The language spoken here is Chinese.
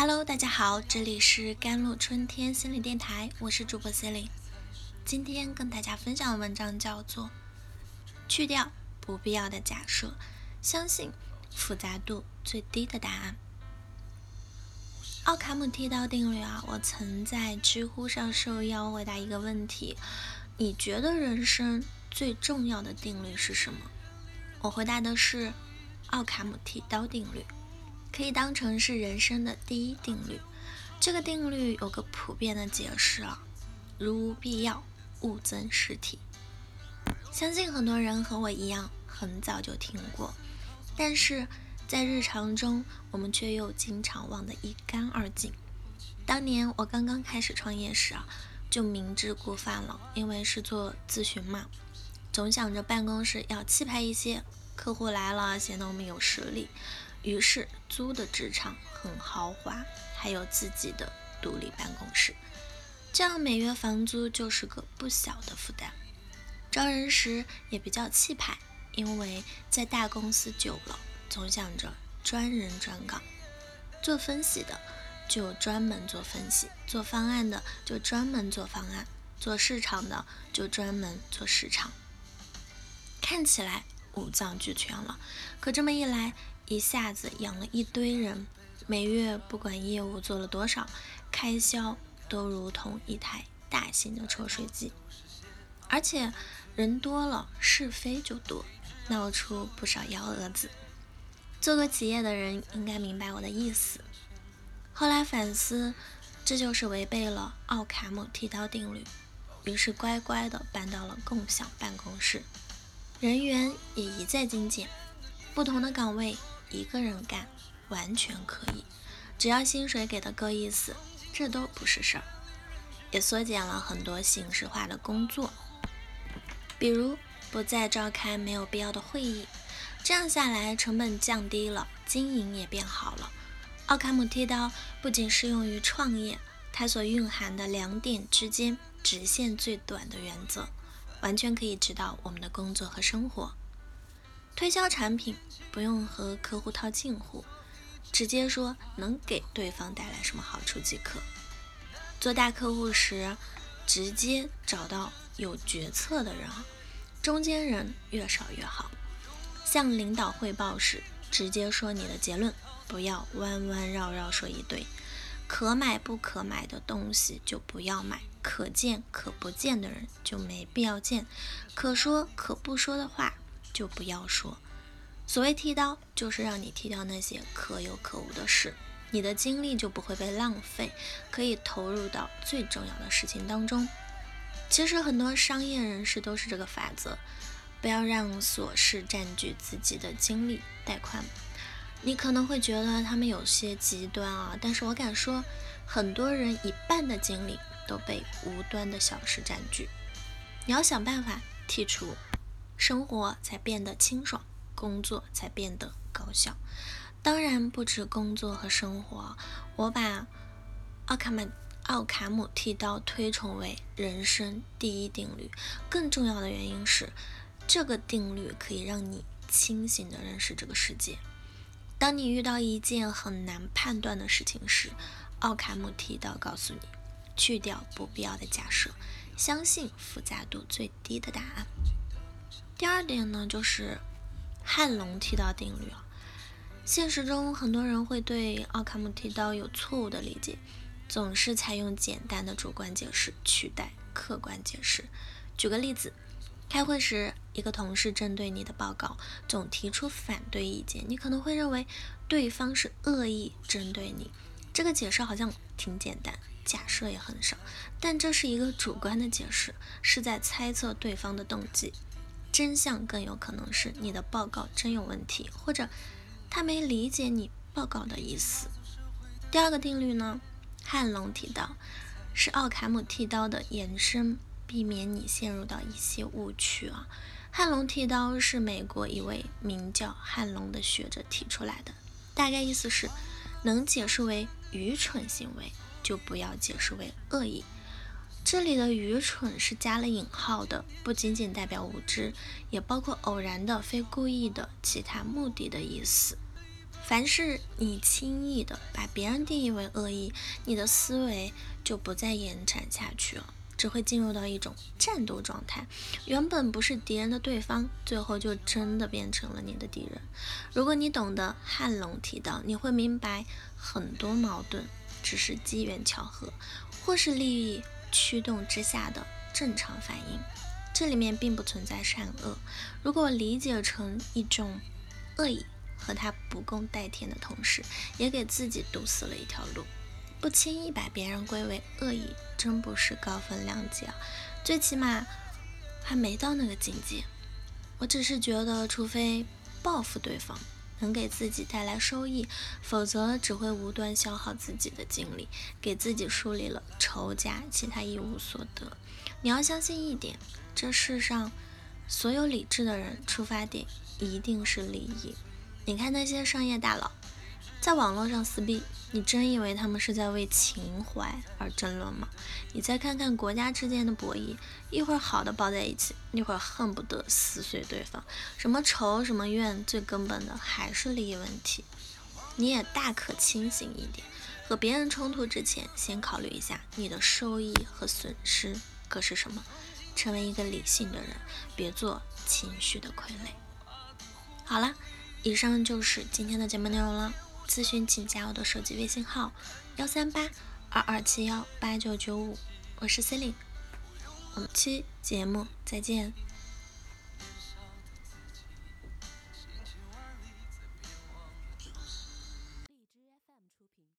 Hello，大家好，这里是甘露春天心理电台，我是主播 c e l i n e 今天跟大家分享的文章叫做《去掉不必要的假设，相信复杂度最低的答案》。奥卡姆剃刀定律啊，我曾在知乎上受邀回答一个问题：你觉得人生最重要的定律是什么？我回答的是奥卡姆剃刀定律。可以当成是人生的第一定律。这个定律有个普遍的解释啊，如无必要，勿增实体。相信很多人和我一样，很早就听过，但是在日常中，我们却又经常忘得一干二净。当年我刚刚开始创业时啊，就明知故犯了，因为是做咨询嘛，总想着办公室要气派一些，客户来了显得我们有实力。于是租的职场很豪华，还有自己的独立办公室，这样每月房租就是个不小的负担。招人时也比较气派，因为在大公司久了，总想着专人专岗。做分析的就专门做分析，做方案的就专门做方案，做市场的就专门做市场。看起来五脏俱全了，可这么一来。一下子养了一堆人，每月不管业务做了多少，开销都如同一台大型的抽水机。而且人多了，是非就多，闹出不少幺蛾子。做过企业的人应该明白我的意思。后来反思，这就是违背了奥卡姆剃刀定律，于是乖乖的搬到了共享办公室，人员也一再精简，不同的岗位。一个人干完全可以，只要薪水给的够意思，这都不是事儿。也缩减了很多形式化的工作，比如不再召开没有必要的会议，这样下来成本降低了，经营也变好了。奥卡姆剃刀不仅适用于创业，它所蕴含的两点之间直线最短的原则，完全可以指导我们的工作和生活。推销产品不用和客户套近乎，直接说能给对方带来什么好处即可。做大客户时，直接找到有决策的人，中间人越少越好。向领导汇报时，直接说你的结论，不要弯弯绕绕说一堆。可买不可买的东西就不要买，可见可不见的人就没必要见，可说可不说的话。就不要说，所谓剃刀，就是让你剃掉那些可有可无的事，你的精力就不会被浪费，可以投入到最重要的事情当中。其实很多商业人士都是这个法则，不要让琐事占据自己的精力带宽。你可能会觉得他们有些极端啊，但是我敢说，很多人一半的精力都被无端的小事占据。你要想办法剔除。生活才变得清爽，工作才变得高效。当然不止工作和生活，我把奥卡姆奥卡姆剃刀推崇为人生第一定律。更重要的原因是，这个定律可以让你清醒地认识这个世界。当你遇到一件很难判断的事情时，奥卡姆剃刀告诉你：去掉不必要的假设，相信复杂度最低的答案。第二点呢，就是汉龙剃刀定律啊。现实中，很多人会对奥卡姆剃刀有错误的理解，总是采用简单的主观解释取代客观解释。举个例子，开会时，一个同事针对你的报告总提出反对意见，你可能会认为对方是恶意针对你。这个解释好像挺简单，假设也很少，但这是一个主观的解释，是在猜测对方的动机。真相更有可能是你的报告真有问题，或者他没理解你报告的意思。第二个定律呢，汉龙剃刀是奥卡姆剃刀的延伸，避免你陷入到一些误区啊。汉龙剃刀是美国一位名叫汉龙的学者提出来的，大概意思是，能解释为愚蠢行为，就不要解释为恶意。这里的愚蠢是加了引号的，不仅仅代表无知，也包括偶然的、非故意的、其他目的的意思。凡是你轻易的把别人定义为恶意，你的思维就不再延展下去了，只会进入到一种战斗状态。原本不是敌人的对方，最后就真的变成了你的敌人。如果你懂得汉龙提到，你会明白很多矛盾只是机缘巧合，或是利益驱动之下的正常反应。这里面并不存在善恶。如果理解成一种恶意。和他不共戴天的同时，也给自己堵死了一条路。不轻易把别人归为恶意，真不是高风亮节啊！最起码还没到那个境界。我只是觉得，除非报复对方能给自己带来收益，否则只会无端消耗自己的精力，给自己树立了仇家，其他一无所得。你要相信一点，这世上所有理智的人，出发点一定是利益。你看那些商业大佬在网络上撕逼，你真以为他们是在为情怀而争论吗？你再看看国家之间的博弈，一会儿好的抱在一起，一会儿恨不得撕碎对方。什么仇什么怨，最根本的还是利益问题。你也大可清醒一点，和别人冲突之前，先考虑一下你的收益和损失各是什么，成为一个理性的人，别做情绪的傀儡。好了。以上就是今天的节目内容了。咨询请加我的手机微信号：幺三八二二七幺八九九五，我是 c e l i n e 我们期节目再见。